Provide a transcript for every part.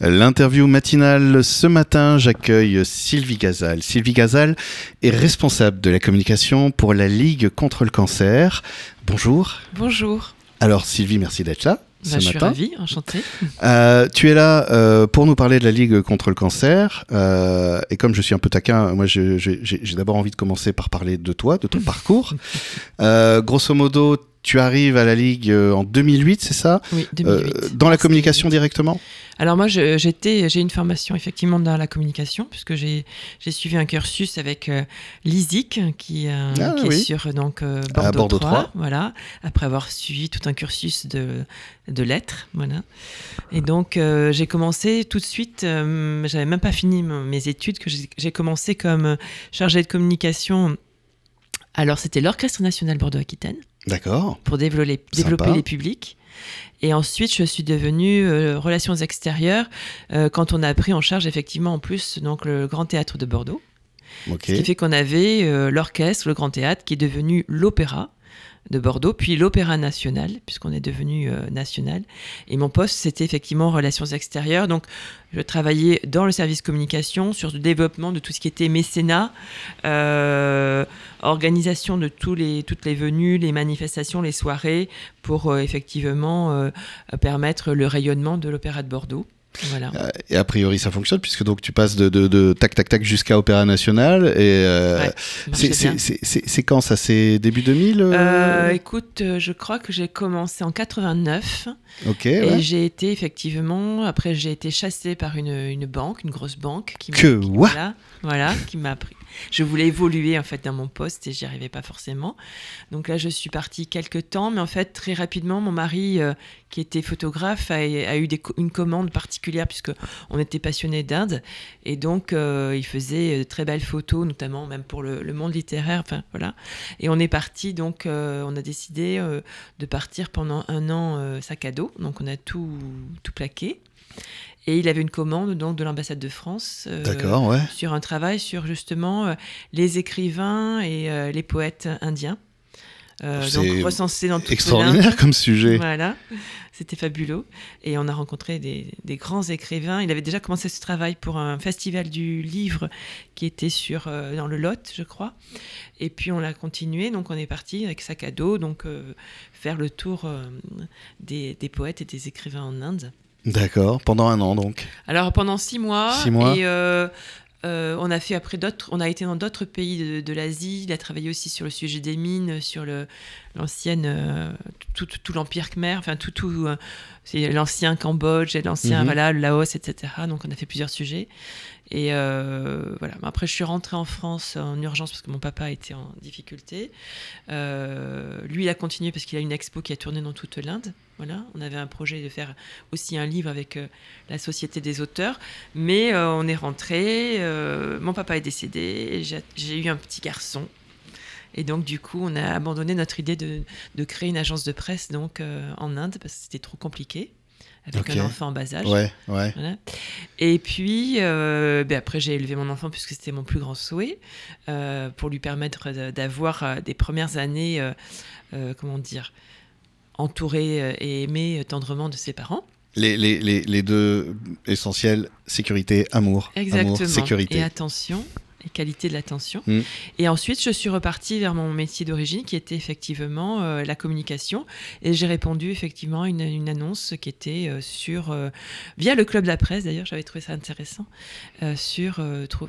L'interview matinale ce matin, j'accueille Sylvie Gazal. Sylvie Gazal est responsable de la communication pour la Ligue contre le cancer. Bonjour. Bonjour. Alors Sylvie, merci d'être là. Ce Bah, je matin. suis ravie, enchantée. Euh, tu es là euh, pour nous parler de la Ligue contre le cancer. Euh, et comme je suis un peu taquin, moi j'ai d'abord envie de commencer par parler de toi, de ton parcours. Grosso modo, tu arrives à la Ligue euh, en 2008, c'est ça? Oui, Euh, 2008. Dans la communication 2008. directement? Alors moi, j'étais, j'ai une formation effectivement dans la communication, puisque j'ai suivi un cursus avec euh, l'ISIC, qui, euh, Ah, qui est oui. sur donc euh, À Bordeaux, Bordeaux 3, 3. voilà, après avoir suivi tout un cursus de, de lettres, voilà. Et donc euh, j'ai commencé tout de suite, euh, j'avais même pas fini mes études, que j'ai commencé comme euh, chargée de communication. Alors c'était l'Orchestre national Bordeaux-Aquitaine. D'accord. pour développer, Sympa. les publics. Et ensuite, je suis devenue euh, relations extérieures euh, quand on a pris en charge effectivement en plus donc le Grand Théâtre de Bordeaux. Ce qui fait qu'on avait euh, l'orchestre, le Grand Théâtre, qui est devenu l'Opéra de Bordeaux, puis l'Opéra National, puisqu'on est devenu euh, national. Et mon poste, c'était effectivement relations extérieures. Donc, je travaillais dans le service communication sur le développement de tout ce qui était mécénat, euh, organisation de toutes les venues, les manifestations, les soirées, pour euh, effectivement permettre le rayonnement de l'Opéra de Bordeaux. Voilà. Euh, Et a priori, ça fonctionne puisque donc tu passes de, de, de tac tac tac jusqu'à Opéra National. Et euh, Ouais, c'est- quand ça? C'est début 2000 euh? Euh, écoute, je crois que j'ai commencé en 89 Ok. et ouais. j'ai été effectivement, après j'ai été chassée par une, une banque, une grosse banque qui m'a- Que qui- voilà, voilà, qui m'a appris. Je voulais évoluer en fait dans mon poste et j'y arrivais pas forcément. Donc là, je suis partie quelques temps, mais en fait très rapidement, mon mari euh, qui était photographe a, eu une commande particulière puisque on était passionné d'Inde et donc euh, il faisait de très belles photos, notamment même pour le, monde littéraire. Enfin voilà. Et on est parti donc, euh, on a décidé euh, de partir pendant un an euh, sac à dos. Donc on a tout tout plaqué. Et il avait une commande donc de l'ambassade de France. euh, ouais. sur un travail sur justement euh, les écrivains et euh, les poètes indiens. Euh, C'est donc recensés dans toute Extraordinaire comme sujet. Voilà, c'était fabuleux. Et on a rencontré des, des grands écrivains. Il avait déjà commencé ce travail pour un festival du livre qui était sur, euh, dans le Lot, je crois. Et puis on l'a continué. Donc on est parti avec sac à dos, donc euh, faire le tour des, des poètes et des écrivains en Inde. D'accord. Pendant un an donc. Alors pendant six mois. Six mois. Et euh, euh, on a fait après d'autres. On a été dans d'autres pays de, de l'Asie. Il a travaillé aussi sur le sujet des mines, sur le l'ancienne euh, tout, tout, tout l'empire khmer. Enfin tout tout. c'est l'ancien Cambodge l'ancien Mhm. voilà le Laos, etc. Donc on a fait plusieurs sujets. Et euh, voilà. Après, je suis rentrée en France en urgence parce que mon papa était en difficulté. Euh, lui, il a continué parce qu'il a une expo qui a tourné dans toute l'Inde. Voilà. On avait un projet de faire aussi un livre avec euh, la Société des auteurs. Mais on est rentré. mon papa est décédé. J'ai eu un petit garçon. Et donc, du coup, on a abandonné notre idée de, de créer une agence de presse donc, en Inde parce que c'était trop compliqué avec un enfant en bas âge. Ouais, ouais. Voilà. Et puis, euh, ben après, j'ai élevé mon enfant puisque c'était mon plus grand souhait, euh, pour lui permettre d'avoir euh, des premières années, euh, comment dire, entouré et aimé tendrement de ses parents. Les, les, les, les deux essentiels, sécurité, amour. Exactement. Amour, sécurité. Et attention, et qualité de l'attention. Mm. Et ensuite, je suis repartie vers mon métier d'origine qui était effectivement euh, la communication. Et j'ai répondu effectivement à une, une annonce qui était euh, sur, euh, via le club de la presse d'ailleurs, j'avais trouvé ça intéressant, sur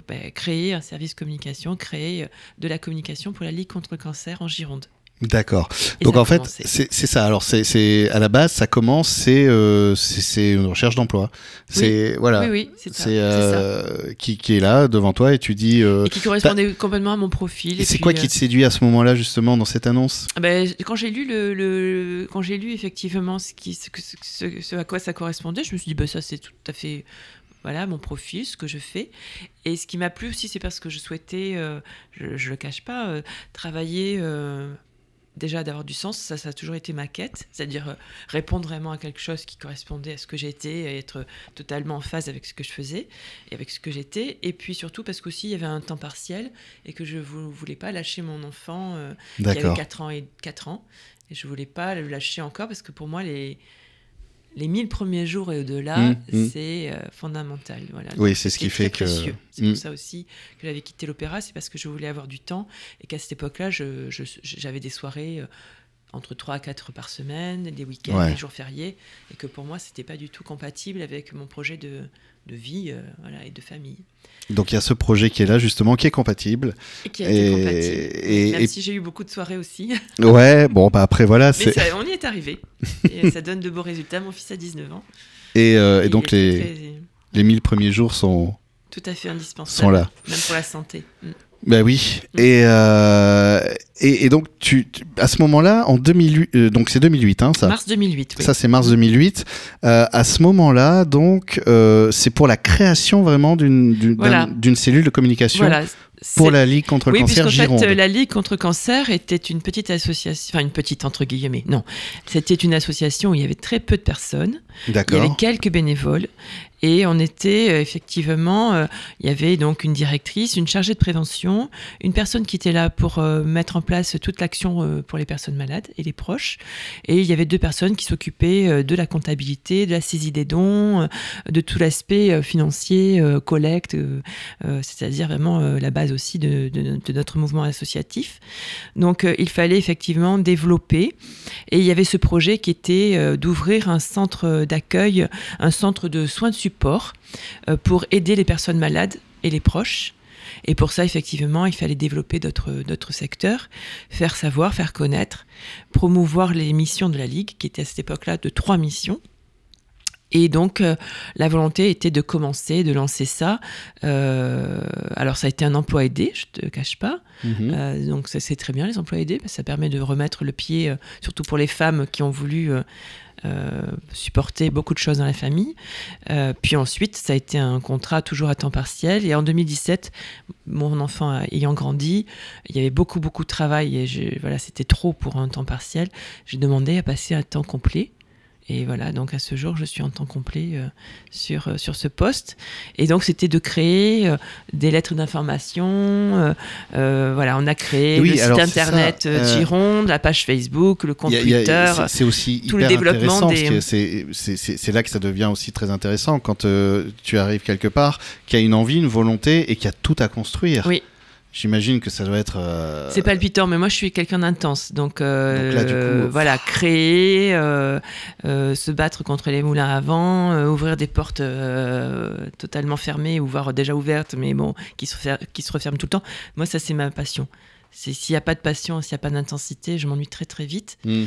ben, créer un service communication, créer de la communication pour la Ligue contre le cancer en Gironde. D'accord. Donc en fait, c'est ça. Alors c'est à la base, ça commence, c'est euh, c'est une recherche d'emploi. C'est voilà. Oui, oui, c'est euh, qui, qui est là devant toi et tu dis. euh, Et qui correspondait complètement à mon profil. et c'est quoi euh, qui te séduit à ce moment-là justement dans cette annonce? Ah ben, quand j'ai lu le, le- quand j'ai lu effectivement ce, qui, ce, que- ce- ce à quoi ça correspondait, je me suis dit bah ça c'est tout à fait voilà mon profil, ce que je fais. Et ce qui m'a plu aussi, c'est parce que je souhaitais, euh, je, je le cache pas, euh, travailler. Déjà d'avoir du sens, ça, ça a toujours été ma quête, c'est-à-dire euh, répondre vraiment à quelque chose qui correspondait à ce que j'étais, être totalement en phase avec ce que je faisais et avec ce que j'étais. Et puis surtout parce qu'aussi il y avait un temps partiel et que je ne voulais pas lâcher mon enfant euh, qui avait D'accord. 4 ans et 4 ans. Et je voulais pas le lâcher encore parce que pour moi, les, les 1000 premiers jours et au-delà, Mm, mm. c'est euh, fondamental. Voilà. Oui, c'est ce qui fait très que- précieux. C'est pour ça aussi que j'avais quitté l'opéra, c'est parce que je voulais avoir du temps et qu'à cette époque-là, je- je- j'avais des soirées euh, entre 3 à 4 par semaine, des week-ends, Ouais. des jours fériés, et que pour moi, c'était pas du tout compatible avec mon projet de, de vie euh, voilà, et de famille. Donc il y a ce projet qui est là justement, qui est compatible. Et qui a été Et- compatible. et- Même et- si j'ai eu beaucoup de soirées aussi. Ouais, bon bah après voilà, Mais c'est ça, on y est arrivé. Et ça donne de beaux résultats. Mon fils a 19 ans. et, euh, donc les, très- les 1000 premiers jours sont tout à fait indispensable. sont là. Même pour la santé. Mm. Bah oui. Mm. Et, euh, et, et donc, tu, tu- à ce moment-là, en 2008, euh, donc c'est 2008, hein, ça. Mars 2008, oui. Ça, c'est mars 2008. Euh, à ce moment-là, donc, c'est pour la création vraiment d'une d'une Voilà. cellule de communication Voilà. pour la Ligue contre Oui, le cancer Gironde. fait, la Ligue contre le cancer était une petite association, enfin une petite entre guillemets, non. C'était une association où il y avait très peu de personnes, il y avait D'accord. quelques bénévoles, et on était euh, effectivement, euh, il y avait donc une directrice, une chargée de prévention, une personne qui était là pour euh, mettre en place toute l'action pour les personnes malades et les proches, et il y avait deux personnes qui s'occupaient de la comptabilité, de la saisie des dons, de tout l'aspect financier, collecte, c'est-à-dire vraiment la base aussi de, de- notre mouvement associatif. Donc il fallait effectivement développer, et il y avait ce projet qui était d'ouvrir un centre d'accueil, un centre de soins de support euh, pour aider les personnes malades et les proches. Et pour ça, effectivement, il fallait développer d'autres secteurs, faire savoir, faire connaître, promouvoir les missions de la Ligue, qui étaient à cette époque-là de trois missions. Et donc, euh, la volonté était de commencer, de lancer ça. Euh, alors, ça a été un emploi aidé, je te cache pas. Mhm. Euh, donc, ça c'est très bien, les emplois aidés, parce que ça permet de remettre le pied, surtout pour les femmes qui ont voulu supporter beaucoup de choses dans la famille. Euh, puis ensuite, ça a été un contrat toujours à temps partiel. Et en 2017, mon enfant ayant grandi, il y avait beaucoup, beaucoup de travail et je- voilà, c'était trop pour un temps partiel. J'ai demandé à passer à temps complet. Et voilà, donc à ce jour, je suis en temps complet euh, sur, euh, sur ce poste. Et donc, c'était de créer euh, des lettres d'information. voilà, on a créé Oui, le site internet Gironde, la page Facebook, le compte Twitter. c'est- aussi tout le hyper développement intéressant, parce des- c'est- là que ça devient aussi très intéressant quand tu arrives quelque part, qu'il y a une envie, une volonté et qu'il y a tout à construire. Oui. J'imagine que ça doit être. euh, C'est palpitant, mais moi je suis quelqu'un d'intense. Donc, euh, Donc là, du coup, voilà, créer, euh, euh, se battre contre les moulins à vent, ouvrir des portes totalement fermées ou voire déjà ouvertes, mais bon, qui se, fer- qui se referment tout le temps. Moi, ça, c'est ma passion. S'il n'y a pas de passion, s'il n'y a pas d'intensité, je m'ennuie très très vite. hmm.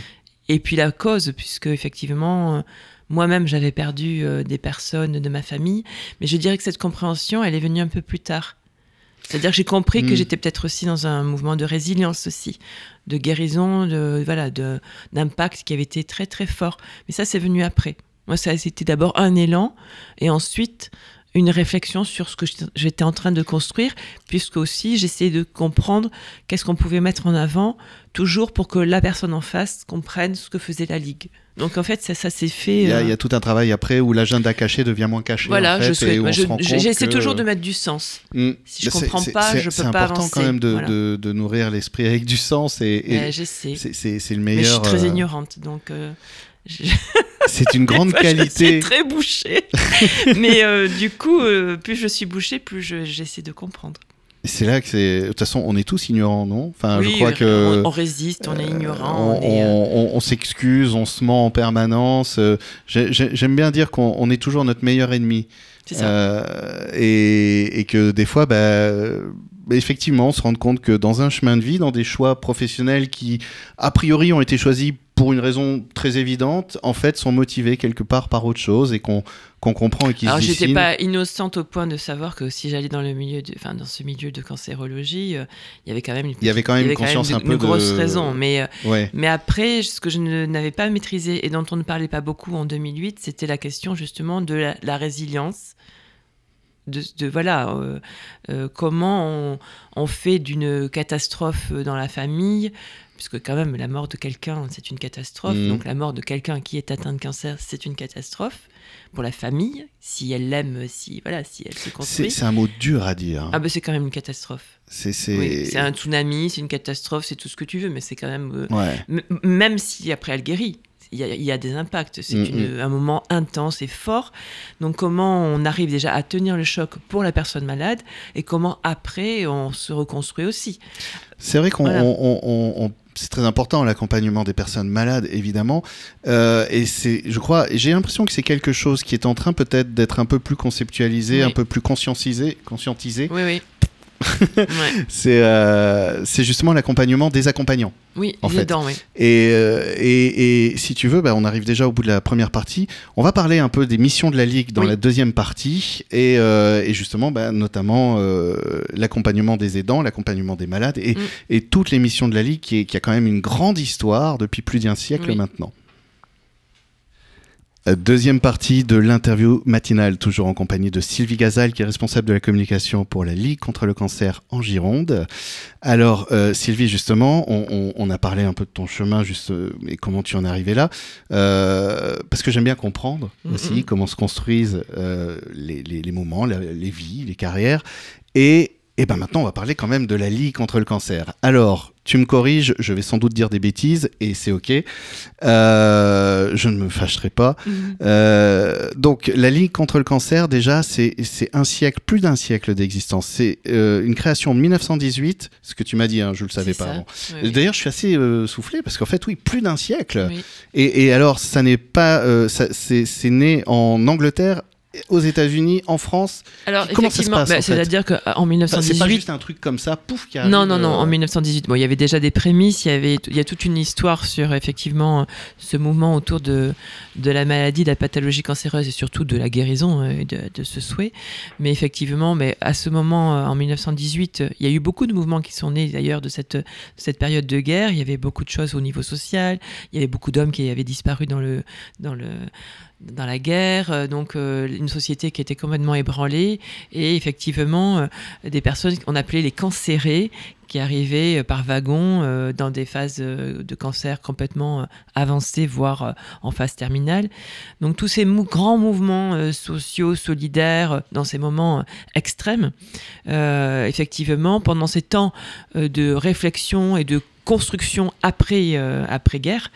Et puis la cause, puisque effectivement, moi-même j'avais perdu des personnes de ma famille, mais je dirais que cette compréhension, elle est venue un peu plus tard. C'est-à-dire que j'ai compris que Mm. j'étais peut-être aussi dans un mouvement de résilience aussi, de guérison, de voilà, de d'impact qui avait été très très fort. Mais ça, c'est venu après. Moi, ça a été d'abord un élan, et ensuite une réflexion sur ce que j'étais- j'étais en train de construire, puisque aussi j'essayais de comprendre qu'est-ce qu'on pouvait mettre en avant, toujours pour que la personne en face comprenne ce que faisait la Ligue. Donc en fait, ça, ça s'est fait. Il y, a, euh, il y a tout un travail après où l'agenda caché devient moins caché. voilà, en fait, je souhaite. compte J'essaie que- toujours de mettre du sens. Hmm. Si je Bah, c'est- comprends c'est- pas, c'est- je peux C'est pas important avancer. quand même de, Voilà. de- de nourrir l'esprit avec du sens et, et Euh, J'essaie. c'est- c'est c'est le Mais je suis meilleur. très euh, ignorante, donc. euh, C'est une grande fois, Je qualité. suis très bouchée. Mais du coup, plus je suis bouchée, plus je- j'essaie de comprendre. C'est là que c'est. De toute façon, on est tous ignorants, non? Enfin, oui, je crois que. on, résiste, on est ignorant. on, euh, on- on- on s'excuse, on se ment en permanence. euh, j'ai- j'ai- J'aime bien dire qu'on on est toujours notre meilleur ennemi. C'est ça. Euh, et, et que des fois, bah, euh, effectivement, on se rend compte que dans un chemin de vie, dans des choix professionnels qui, a priori, ont été choisis pour une raison très évidente, en fait, sont motivés quelque part par autre chose et qu'on qu'on comprend et qui Alors, se j'étais dessinent. pas innocente au point de savoir que si j'allais dans le milieu, de, enfin, dans ce milieu de cancérologie, euh, il y avait quand même une, Il y avait quand même une conscience de- un peu une grosse de- raison. Mais, euh, Ouais. mais après, ce que je n'avais pas maîtrisé et dont on ne parlait pas beaucoup en 2008, c'était la question justement de la, la résilience. De, de- voilà, euh, euh, comment on, on fait d'une catastrophe dans la famille, puisque quand même la mort de quelqu'un c'est une catastrophe, Mhm. donc la mort de quelqu'un qui est atteint de cancer c'est une catastrophe pour la famille, si elle l'aime, si voilà, si elle se construit. c'est un mot dur à dire. Ah ben c'est quand même une catastrophe. C'est Oui, un tsunami, c'est une catastrophe, c'est tout ce que tu veux, mais c'est quand même euh, Ouais. Même si après elle guérit. il y, a des impacts. C'est Mm, un moment intense et fort. Donc, comment on arrive déjà à tenir le choc pour la personne malade et comment après on se reconstruit aussi? C'est vrai qu'on Voilà. on- on- on- c'est très important l'accompagnement des personnes malades évidemment Euh, et c'est je crois j'ai l'impression que c'est quelque chose qui est en train peut-être d'être un peu plus conceptualisé Oui. un peu plus conscientisé conscientisé Oui, oui. Ouais. c'est euh, c'est justement l'accompagnement des accompagnants Oui, En fait. oui. et, euh, et, et si tu veux bah, on arrive déjà au bout de la première partie on va parler un peu des missions de la ligue dans Oui. la deuxième partie et, euh, et justement bah, notamment l'accompagnement des aidants l'accompagnement des malades et, Mm. et toutes les missions de la ligue qui, est- qui a quand même une grande histoire depuis plus d'un siècle Oui. maintenant Deuxième partie de l'interview matinale, toujours en compagnie de Sylvie Gazal, qui est responsable de la communication pour la Ligue contre le cancer en Gironde. Alors, euh, Sylvie, justement, on, on- on a parlé un peu de ton chemin, juste, euh, et comment tu en es arrivé là, Euh, parce que j'aime bien comprendre Mhm. aussi comment se construisent les, les- les moments, la- les vies, les carrières. Et, et ben maintenant, on va parler quand même de la Ligue contre le cancer. Alors, tu me corriges, je vais sans doute dire des bêtises, et c'est ok. Euh, je ne me fâcherai pas. Mhm. Euh, donc, la Ligue contre le cancer, déjà, c'est un siècle, plus d'un siècle d'existence. C'est euh, une création de 1918, ce que tu m'as dit, hein, je ne le savais pas ça. avant. Oui, oui. D'ailleurs, je suis assez soufflé parce qu'en fait, oui, plus d'un siècle. Oui. Et, et alors, ça n'est pas, c'est né en Angleterre, aux États-Unis, en France. Alors, Comment ça se effectivement, bah, c'est-à-dire qu'en Enfin, c'est pas 1918, juste un truc comme ça, pouf, qui arrive. Non, non, non. euh, En 1918, bon, il y avait déjà des prémices. Il y avait, il y a toute une histoire sur effectivement ce mouvement autour de de la maladie, de la pathologie cancéreuse et surtout de la guérison euh, et de, de ce souhait. Mais effectivement, mais à ce moment, euh, en 1918, euh, il y a eu beaucoup de mouvements qui sont nés d'ailleurs de cette cette période de guerre. Il y avait beaucoup de choses au niveau social. Il y avait beaucoup d'hommes qui avaient disparu dans le dans le dans la guerre, euh, donc euh, une société qui était complètement ébranlée et effectivement euh, des personnes qu'on appelait les cancérés qui arrivaient euh, par wagon euh, dans des phases de cancer complètement avancées, voire en phase terminale. Donc tous ces grands mouvements sociaux, solidaires, dans ces moments extrêmes, effectivement, pendant ces temps de réflexion et de construction après, euh, après-guerre,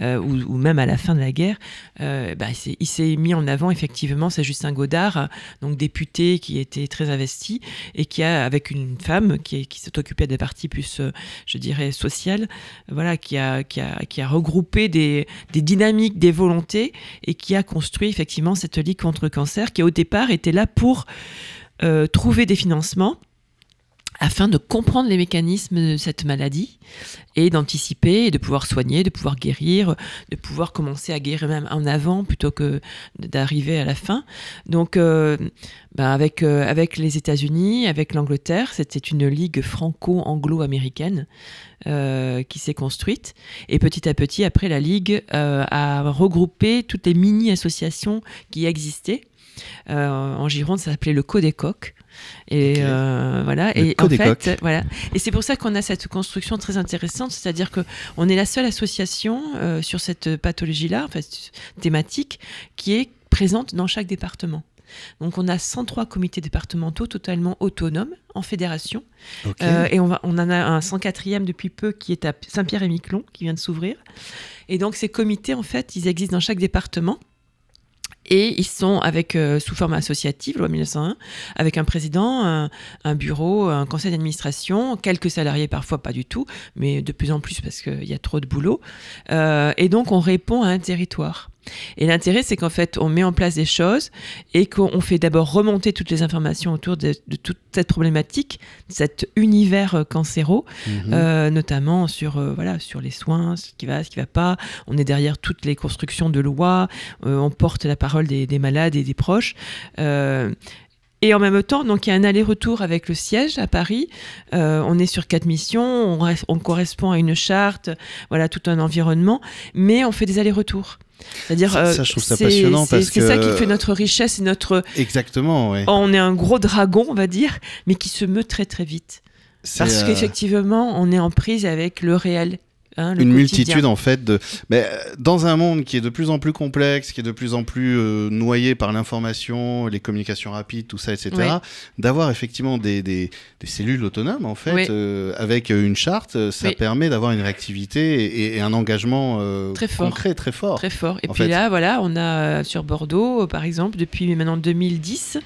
euh, ou, même à la fin de la guerre, euh, bah, il s'est- mis en avant effectivement, c'est Justin Godard, donc député qui était très investi et qui a, avec une femme qui, est- qui s'est occupée des parties plus, je dirais, sociales, voilà, qui a, qui a, qui a regroupé des, des dynamiques, des volontés et qui a construit effectivement cette ligue contre le cancer qui au départ était là pour trouver des financements afin de comprendre les mécanismes de cette maladie et d'anticiper et de pouvoir soigner, de pouvoir guérir, de pouvoir commencer à guérir même en avant plutôt que d'arriver à la fin. Donc, euh, ben avec, euh, avec les États-Unis, avec l'Angleterre, c'était une ligue franco-anglo-américaine euh, qui s'est construite. Et petit à petit, après, la ligue a regroupé toutes les mini-associations qui existaient. En Gironde, ça s'appelait le Codécoq. Et euh, voilà. Le et en fait, voilà. Et c'est pour ça qu'on a cette construction très intéressante, c'est-à-dire que on est la seule association euh, sur cette pathologie-là, en fait, thématique, qui est présente dans chaque département. Donc on a 103 comités départementaux totalement autonomes en fédération. Euh, et on, va, on en a un 104e depuis peu qui est à Saint-Pierre-et-Miquelon, qui vient de s'ouvrir. Et donc ces comités, en fait, ils existent dans chaque département. Et ils sont avec euh, sous forme associative, loi 1901, avec un président, un, bureau, un conseil d'administration, quelques salariés parfois pas du tout, mais de plus en plus parce qu'il y a trop de boulot. Euh, et donc on répond à un territoire. Et l'intérêt, c'est qu'en fait, on met en place des choses et qu'on fait d'abord remonter toutes les informations autour de, de toute cette problématique, cet univers euh, cancéro, Mhm. euh, notamment sur, euh, voilà, sur les soins, ce qui va, ce qui va pas. On est derrière toutes les constructions de lois, euh, on porte la parole des, des malades et des proches. Et en même temps, donc il y a un aller-retour avec le siège à Paris. Euh, on est sur quatre missions, on, reste- on correspond à une charte, voilà tout un environnement, mais on fait des allers-retours. C'est-à-dire, Ça- euh, ça, je trouve ça c'est- passionnant ça qui fait notre richesse et notre. Exactement, ouais. On est un gros dragon, on va dire, mais qui se meut très très vite. Parce euh, qu'effectivement, on est en prise avec le réel Hein, une quotidien. multitude en fait de mais euh, dans un monde qui est de plus en plus complexe qui est de plus en plus euh, noyé par l'information les communications rapides tout ça etc Oui. d'avoir effectivement des, des, des cellules autonomes en fait Oui. euh, avec une charte ça Oui. permet d'avoir une réactivité et, et un engagement euh, Très fort. concret très fort Très fort. Et puis fait. là, voilà, on a sur Bordeaux, par exemple, depuis maintenant 2010,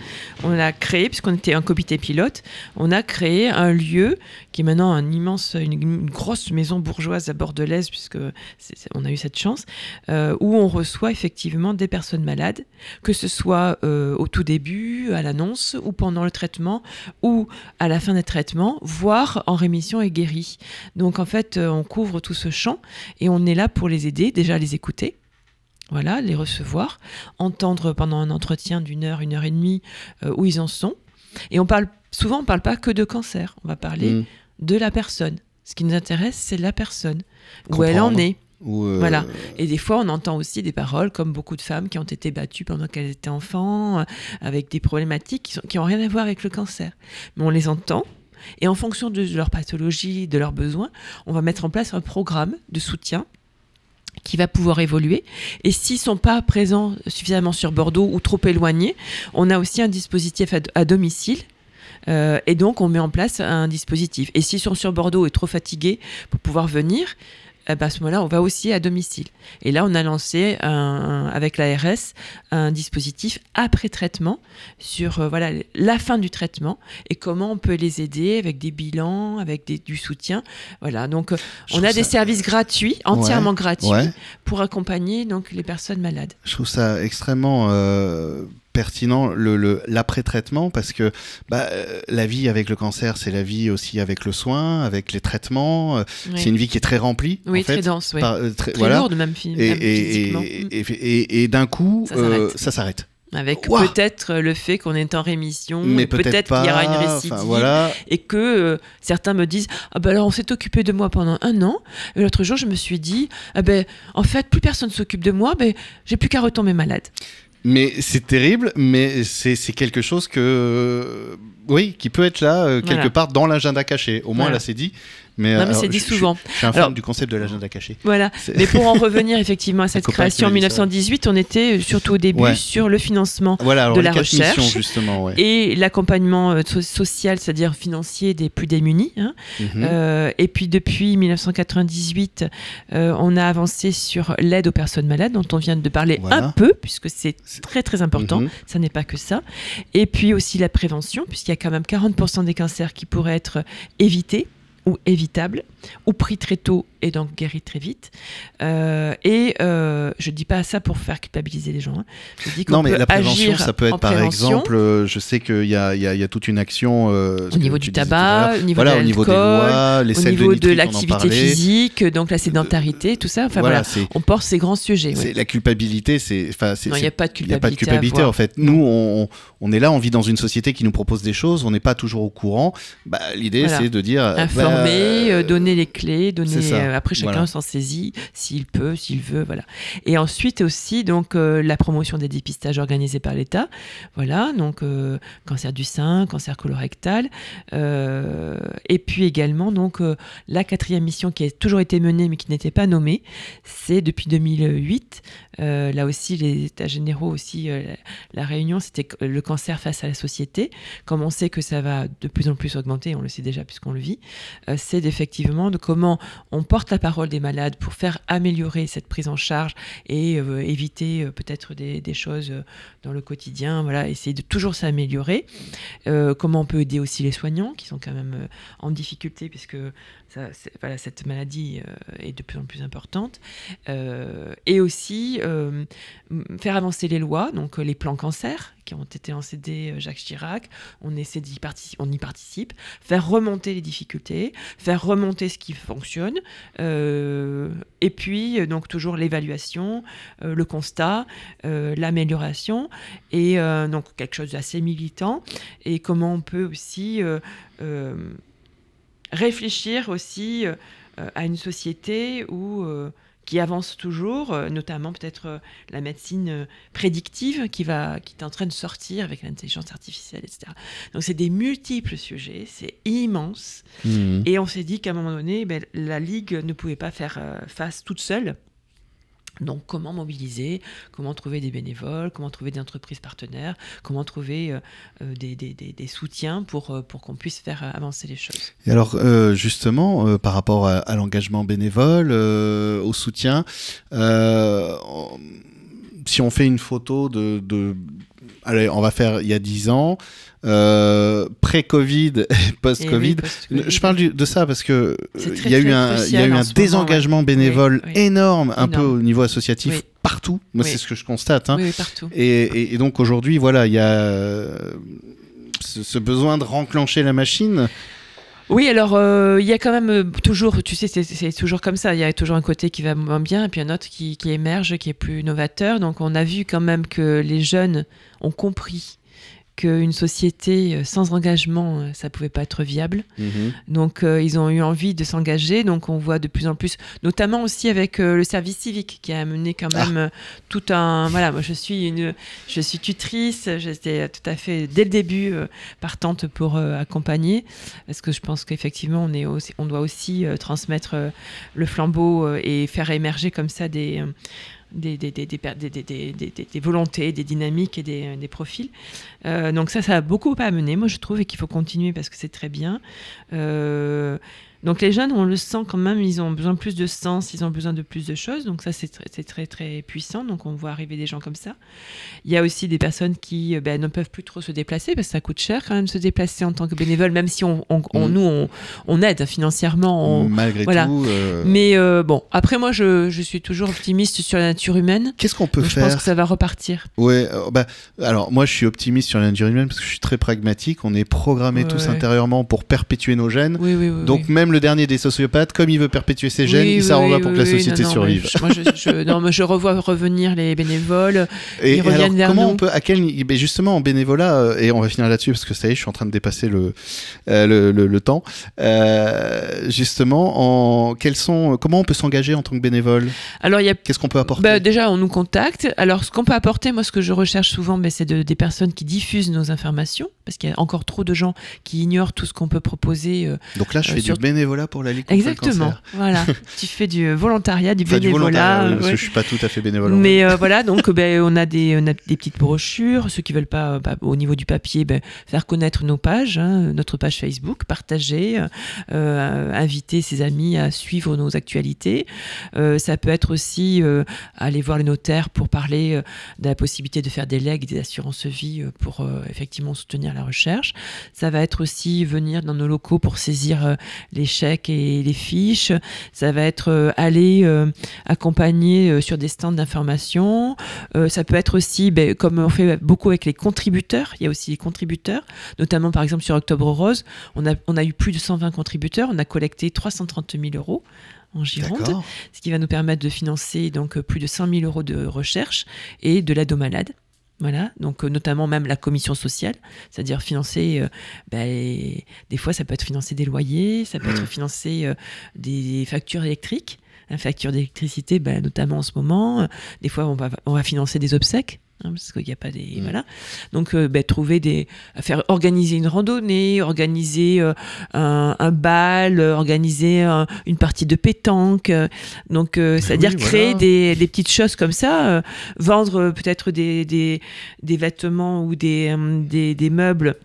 on a créé, puisqu'on était un comité pilote, on a créé un lieu qui est maintenant un immense, une, grosse maison bourgeoise à Bordelaise, puisque on a eu cette chance, euh, où on reçoit effectivement des personnes malades, que ce soit euh, au tout début, à l'annonce, ou pendant le traitement, ou à la fin des traitements, voire en rémission et guéri. Donc en fait, euh, on couvre tout ce champ et on est là pour les aider, déjà les écouter. Voilà, les recevoir, entendre pendant un entretien d'une heure, une heure et demie où ils en sont. Et on parle souvent, on parle pas que de cancer. On va parler Mm. De la personne. Ce qui nous intéresse, c'est la personne, où elle en est. Ou, euh, Voilà. Et des fois, on entend aussi des paroles comme beaucoup de femmes qui ont été battues pendant qu'elles étaient enfants, euh, avec des problématiques qui, sont, qui ont rien à voir avec le cancer. Mais on les entend. Et en fonction de leur pathologie, de leurs besoins, on va mettre en place un programme de soutien qui va pouvoir évoluer. Et s'ils sont pas présents suffisamment sur Bordeaux ou trop éloignés, on a aussi un dispositif à, à domicile. Euh, et donc, on met en place un dispositif. Et s'ils sont sur Bordeaux et trop fatigués pour pouvoir venir, eh ben, à ce moment-là, on va aussi à domicile. Et là, on a lancé un- avec l'ARS un dispositif après traitement sur euh, voilà la fin du traitement et comment on peut les aider avec des bilans, avec des- du soutien. Voilà. Donc, euh, je on a des ça- services gratuits, entièrement gratuits, ouais. pour accompagner donc les personnes malades. Je trouve ça extrêmement euh, pertinent le le- l'après-traitement parce que bah, euh, la vie avec le cancer, c'est la vie aussi avec le soin, avec les traitements. euh, Oui, C'est une vie qui est très remplie. Oui, en fait, très dense, oui. par- euh, très, très voilà. lourde même, même et, et, et, d'un coup, Ça s'arrête. Avec peut-être le fait qu'on est en rémission, Mais peut-être qu'il y aura une récidive, enfin, voilà. et que euh, certains me disent ah ben alors on s'est occupé de moi pendant un an et l'autre jour je me suis dit ah ben en fait plus personne s'occupe de moi ben j'ai plus qu'à retomber malade Mais c'est terrible, mais c'est quelque chose que, oui, qui peut être là euh, quelque Voilà. part dans l'agenda caché. Au moins Voilà. là, c'est dit. Mais, non mais c'est dit je- souvent Je, suis un fan Alors- du concept de l'agenda caché. voilà mais pour en revenir effectivement à cette création en m'a dit ça. 1918 on était euh, surtout au début Ouais. sur le financement Voilà, alors de la recherche missions, justement, ouais. et l'accompagnement euh, so- social c'est-à-dire financier des plus démunis hein. Mhm. Euh, et puis depuis 1998, euh, on a avancé sur l'aide aux personnes malades, dont on vient de parler Voilà. un peu, puisque c'est très très important. Mhm. Ça n'est pas que ça. Et puis aussi la prévention, puisqu'il y a quand même 40% des cancers qui pourraient être évités ou évitables, ou pris très tôt et donc guéris très vite. Euh, et euh, je dis pas ça pour faire culpabiliser les gens. hein. Je dis Non, mais peut la prévention, ça peut être par prévention. exemple, euh, je sais qu'il y y, y a toute une action euh, Au niveau du tabac, au niveau voilà, de au niveau des lois, les au niveau de l'activité physique, donc la sédentarité, tout ça. Enfin voilà, on porte ces grands sujets. ouais. la culpabilité, c'est, Non, il n'y a pas de il n'y a culpabilité. pas de culpabilité en fait. Nous, on, on est là, on vit dans une société qui nous propose des choses, on n'est pas toujours au courant. Bah, l'idée, c'est de dire euh, euh, donner les clés, donner. euh, après, chacun Voilà. s'en saisit s'il peut, s'il veut, voilà. Et ensuite aussi, donc euh, la promotion des dépistages organisés par l'État, voilà. Donc cancer du sein, cancer colorectal, et puis également donc la quatrième mission qui a toujours été menée mais qui n'était pas nommée, c'est depuis 2008. euh, là aussi, les états généraux aussi, la, réunion, c'était le cancer face à la société. Comme on sait que ça va de plus en plus augmenter, on le sait déjà puisqu'on le vit, c'est effectivement de comment on porte la parole des malades pour faire améliorer cette prise en charge et euh, éviter euh, peut-être des, choses euh, dans le quotidien. Voilà, essayer de toujours s'améliorer. Euh, comment on peut aider aussi les soignants qui sont quand même euh, en difficulté puisque cette maladie euh, est de plus en plus importante. Euh, et aussi euh, faire avancer les lois, donc les plans cancer qui ont été encédés euh, Jacques Chirac, on essaie d'y on y participe, faire remonter les difficultés, faire remonter ce qui fonctionne, et puis donc toujours l'évaluation, le constat, l'amélioration, et donc quelque chose d'assez militant, et comment on peut aussi réfléchir aussi euh, à une société où euh, qui avance toujours, euh, notamment peut-être la médecine prédictive qui, va, qui est en train de sortir avec l'intelligence artificielle, etc. Donc c'est des multiples sujets, c'est immense. Mhm. Et on s'est dit qu'à un moment donné, ben, la Ligue ne pouvait pas faire face toute seule. Donc comment mobiliser, comment trouver des bénévoles, comment trouver des entreprises partenaires, comment trouver euh, euh, des, soutiens pour, euh, pour qu'on puisse faire avancer les choses. Et alors justement, par rapport à, l'engagement bénévole, au soutien, si on fait une photo de... Allez, on va faire il y a 10 ans, euh, pré-Covid et post-Covid. Oui, post je parle de ça parce que il y a eu un, il y a eu un désengagement moment, ouais. bénévole oui, oui. énorme, un énorme. peu au niveau associatif partout. Moi, c'est ce que je constate. Hein. partout. Et, et, et donc aujourd'hui, voilà, il y a euh, ce, ce, besoin de renclencher la machine. Oui, alors euh, il y a quand même euh, toujours, tu sais, c'est toujours comme ça. Il y a toujours un côté qui va moins bien et puis un autre qui, qui émerge, qui est plus novateur. Donc on a vu quand même que les jeunes ont compris qu'une société sans engagement, ça pouvait pas être viable. Mhm. Mmh. Donc, euh, ils ont eu envie de s'engager. Donc, on voit de plus en plus, notamment aussi avec euh, le service civique, qui a amené quand même ah. tout un. Voilà, moi, je suis une, je suis tutrice. J'étais tout à fait dès le début euh, partante pour accompagner, parce que je pense qu'effectivement, on est aussi, on doit aussi transmettre le flambeau et faire émerger comme ça des des, des, des, des, volontés, des dynamiques et des, profils. Euh, donc ça, ça a beaucoup à amener, moi je trouve, et qu'il faut continuer parce que c'est très bien. Euh, donc les jeunes, on le sent quand même, ils ont besoin de plus de sens, ils ont besoin de plus de choses. Donc ça, c'est très, très, très puissant. Donc on voit arriver des gens comme ça. Il y a aussi des personnes qui ben, ne peuvent plus trop se déplacer parce que ça coûte cher quand même se déplacer en tant que bénévole, même si on, on, on mmh. nous, on, on, aide financièrement. On, Malgré voilà. tout. Euh... Mais euh, bon, après moi, je, je, suis toujours optimiste sur la nature humaine. Qu'est-ce qu'on peut Donc, faire Je pense que ça va repartir. Ouais, euh, bah, alors moi, je suis optimiste sur la nature humaine parce que je suis très pragmatique. On est programmés Ouais, tous ouais. intérieurement pour perpétuer nos gènes. Oui, oui, oui. Donc même le dernier des sociopathes, comme il veut perpétuer ses gènes, Oui, il oui, oui, pour que la société non, non, survive. mais je- moi, je, je- non, mais je revois revenir les bénévoles. Et, Ils et reviennent alors, vers comment nous. on peut, à quel, ben justement en bénévolat, euh, et on va finir là-dessus parce que ça y est, je suis en train de dépasser le euh, le, le, le temps. Euh, justement, en quels sont, comment on peut s'engager en tant que bénévole? Alors, il Qu'est-ce qu'on peut apporter? Bah, déjà, on nous contacte. Alors, ce qu'on peut apporter, moi, ce que je recherche souvent, bah, c'est de- des personnes qui diffusent nos informations, parce qu'il y a encore trop de gens qui ignorent tout ce qu'on peut proposer. euh, Donc là, je euh, fais sur- du bénévolat pour la Ligue contre le Exactement. cancer. Voilà. tu fais du volontariat, du Enfin, du bénévolat. volontariat, oui, parce ouais. que je suis pas tout à fait bénévole. Mais euh, voilà, donc ben, on, a des, on a des petites brochures. Ceux qui veulent pas, euh, bah, au niveau du papier, ben, faire connaître nos pages, hein, notre page Facebook, partager, euh, euh, inviter ses amis à suivre nos actualités. Euh, ça peut être aussi euh, aller voir les notaires pour parler euh, de la possibilité de faire des legs, des assurances vie euh, pour euh, effectivement soutenir la recherche. Ça va être aussi venir dans nos locaux pour saisir euh, les chèques et les fiches. Ça va être euh, aller euh, accompagner sur des stands d'information. Ça peut être aussi, ben, comme on fait beaucoup avec les contributeurs, il y a aussi les contributeurs, notamment par exemple sur Octobre Rose, on a, on a eu plus de 120 contributeurs, on a collecté 330 000 euros en Gironde, ce qui va nous permettre de financer donc plus de 100 000 euros de recherche et de l'aide aux malades. Voilà, donc euh, notamment même la commission sociale, c'est-à-dire financer, euh, ben, des fois ça peut être financer des loyers, ça peut être financer euh, des factures électriques, la facture d'électricité, ben, notamment en ce moment, des fois on va, on va financer des obsèques. Hein, parce qu'il n'y a pas des Mm. voilà donc euh, ben, trouver des faire organiser une randonnée organiser euh, un, un bal euh, organiser un- une partie de pétanque euh, donc euh, c'est à dire oui, créer voilà. des, des petites choses comme ça euh, vendre euh, peut-être des, des, des vêtements ou des, euh, des, des meubles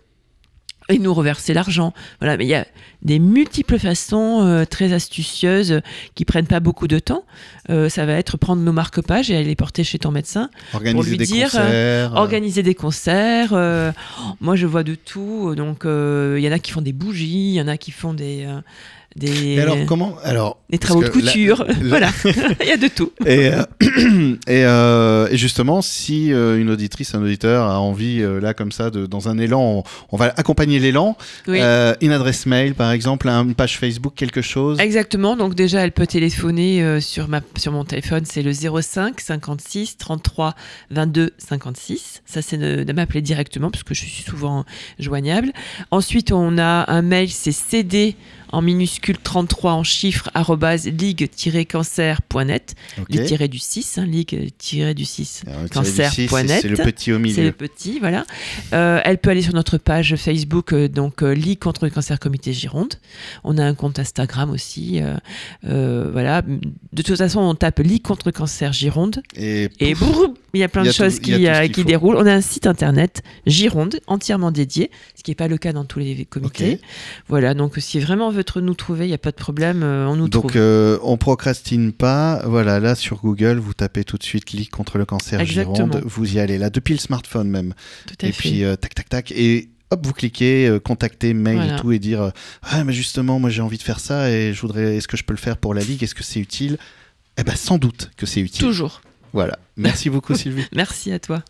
et nous reverser l'argent. Voilà, mais il y a des multiples façons euh, très astucieuses euh, qui prennent pas beaucoup de temps. Euh, ça va être prendre nos marque-pages et aller les porter chez ton médecin, Organiser lui des dire, concerts. euh, organiser des concerts. euh, moi, je vois de tout. Donc, il y en a qui font des bougies, il y en a qui font des des, alors comment Alors des travaux de la- couture. la- voilà, il y a de tout. Et, euh, et, euh, et justement, si euh, une auditrice, un auditeur a envie, là, comme ça, de, dans un élan, on, on va accompagner l'élan. Oui. Une adresse mail, par exemple, une page Facebook, quelque chose. Exactement. Donc déjà, elle peut téléphoner sur ma sur mon téléphone, c'est le 05 56 33 22 56. Ça, c'est de, de m'appeler directement parce que je suis souvent joignable. Ensuite, on a un mail, c'est cd en minuscule 33 en chiffres, arrobase ligue-cancer.net. Ok. Les tirés du 6, hein, ligue-du 6. Alors, le tiré du cancer six, point c'est- le petit au C'est le milieu. petit, voilà. Euh, elle peut aller sur notre page Facebook, euh, donc euh, Ligue contre le cancer comité Gironde. On a un compte Instagram aussi. euh, voilà. De toute façon, on tape Ligue contre le cancer Gironde Et, boum, il y a plein de tout- choses qui, euh, qui déroulent. On a un site internet Gironde entièrement dédié, ce qui n'est pas le cas dans tous les comités. Voilà, donc si vraiment on veut nous trouver, il n'y a pas de problème, euh, on nous Donc trouve. euh, on procrastine pas. Voilà, là sur Google, vous tapez tout de suite Ligue contre le cancer Exactement. Gironde. Vous y allez là depuis le smartphone même. Tout à Et fait. puis euh, tac tac tac et hop vous cliquez euh, contacter mail Voilà. et tout et dire euh, ah mais justement moi j'ai envie de faire ça et je voudrais est-ce que je peux le faire pour la ligue? Est-ce que c'est utile? Eh ben sans doute que c'est utile. Toujours. Voilà. Merci beaucoup Sylvie. Merci à toi.